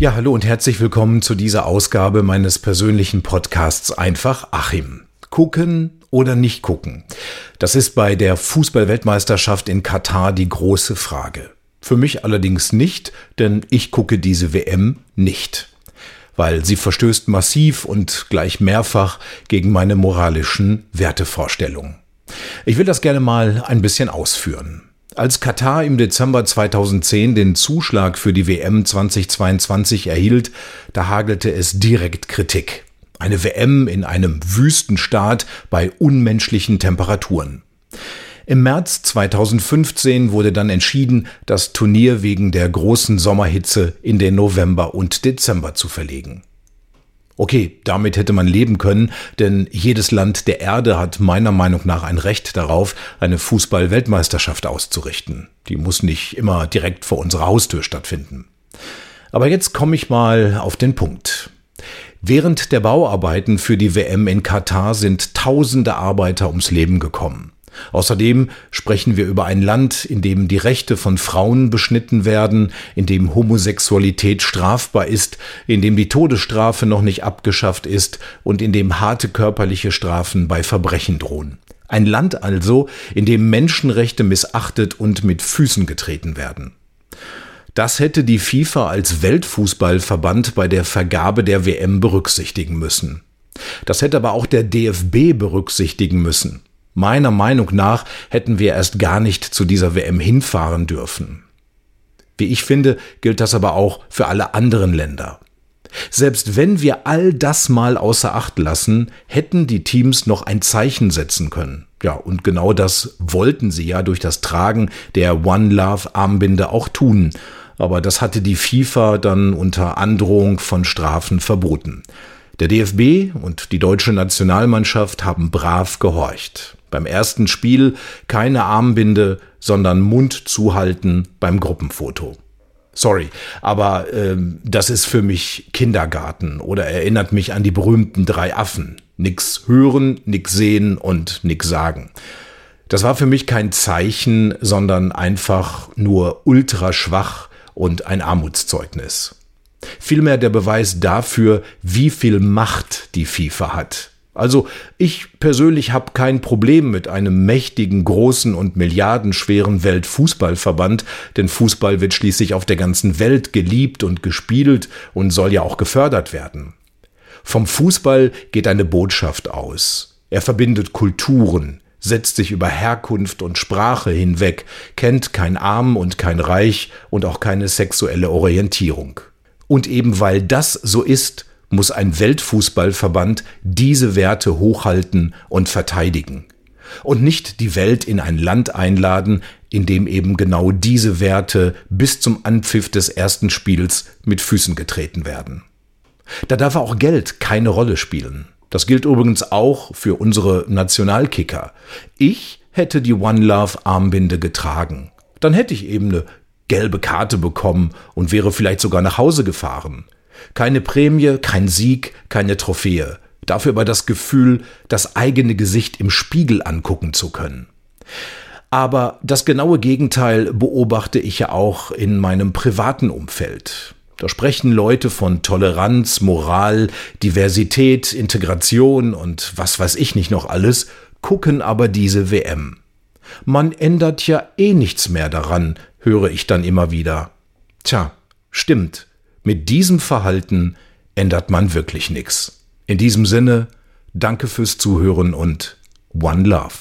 Ja, hallo und herzlich willkommen zu dieser Ausgabe meines persönlichen Podcasts Einfach Achim. Gucken oder nicht gucken? Das ist bei der Fußballweltmeisterschaft in Katar die große Frage. Für mich allerdings nicht, denn ich gucke diese WM nicht, weil sie verstößt massiv und gleich mehrfach gegen meine moralischen Wertevorstellungen. Ich will das gerne mal ein bisschen ausführen. Als Katar im Dezember 2010 den Zuschlag für die WM 2022 erhielt, da hagelte es direkt Kritik. Eine WM in einem Wüstenstaat bei unmenschlichen Temperaturen. Im März 2015 wurde dann entschieden, das Turnier wegen der großen Sommerhitze in den November und Dezember zu verlegen. Okay, damit hätte man leben können, denn jedes Land der Erde hat meiner Meinung nach ein Recht darauf, eine Fußball-Weltmeisterschaft auszurichten. Die muss nicht immer direkt vor unserer Haustür stattfinden. Aber jetzt komme ich mal auf den Punkt. Während der Bauarbeiten für die WM in Katar sind tausende Arbeiter ums Leben gekommen. Außerdem sprechen wir über ein Land, in dem die Rechte von Frauen beschnitten werden, in dem Homosexualität strafbar ist, in dem die Todesstrafe noch nicht abgeschafft ist und in dem harte körperliche Strafen bei Verbrechen drohen. Ein Land also, in dem Menschenrechte missachtet und mit Füßen getreten werden. Das hätte die FIFA als Weltfußballverband bei der Vergabe der WM berücksichtigen müssen. Das hätte aber auch der DFB berücksichtigen müssen. Meiner Meinung nach hätten wir erst gar nicht zu dieser WM hinfahren dürfen. Wie ich finde, gilt das aber auch für alle anderen Länder. Selbst wenn wir all das mal außer Acht lassen, hätten die Teams noch ein Zeichen setzen können. Ja, und genau das wollten sie ja durch das Tragen der One Love Armbinde auch tun. Aber das hatte die FIFA dann unter Androhung von Strafen verboten. Der DFB und die deutsche Nationalmannschaft haben brav gehorcht. Beim ersten Spiel keine Armbinde, sondern Mund zuhalten beim Gruppenfoto. Sorry, aber äh, das ist für mich Kindergarten oder erinnert mich an die berühmten drei Affen. Nix hören, nix sehen und nix sagen. Das war für mich kein Zeichen, sondern einfach nur ultra schwach und ein Armutszeugnis. Vielmehr der Beweis dafür, wie viel Macht die FIFA hat. Also ich persönlich habe kein Problem mit einem mächtigen, großen und milliardenschweren Weltfußballverband, denn Fußball wird schließlich auf der ganzen Welt geliebt und gespielt und soll ja auch gefördert werden. Vom Fußball geht eine Botschaft aus. Er verbindet Kulturen, setzt sich über Herkunft und Sprache hinweg, kennt kein Arm und kein Reich und auch keine sexuelle Orientierung. Und eben weil das so ist, muss ein Weltfußballverband diese Werte hochhalten und verteidigen. Und nicht die Welt in ein Land einladen, in dem eben genau diese Werte bis zum Anpfiff des ersten Spiels mit Füßen getreten werden. Da darf auch Geld keine Rolle spielen. Das gilt übrigens auch für unsere Nationalkicker. Ich hätte die One Love Armbinde getragen. Dann hätte ich eben eine gelbe Karte bekommen und wäre vielleicht sogar nach Hause gefahren. Keine Prämie, kein Sieg, keine Trophäe. Dafür aber das Gefühl, das eigene Gesicht im Spiegel angucken zu können. Aber das genaue Gegenteil beobachte ich ja auch in meinem privaten Umfeld. Da sprechen Leute von Toleranz, Moral, Diversität, Integration und was weiß ich nicht noch alles, gucken aber diese WM. Man ändert ja eh nichts mehr daran, höre ich dann immer wieder. Tja, stimmt. Mit diesem Verhalten ändert man wirklich nichts. In diesem Sinne, danke fürs Zuhören und One Love.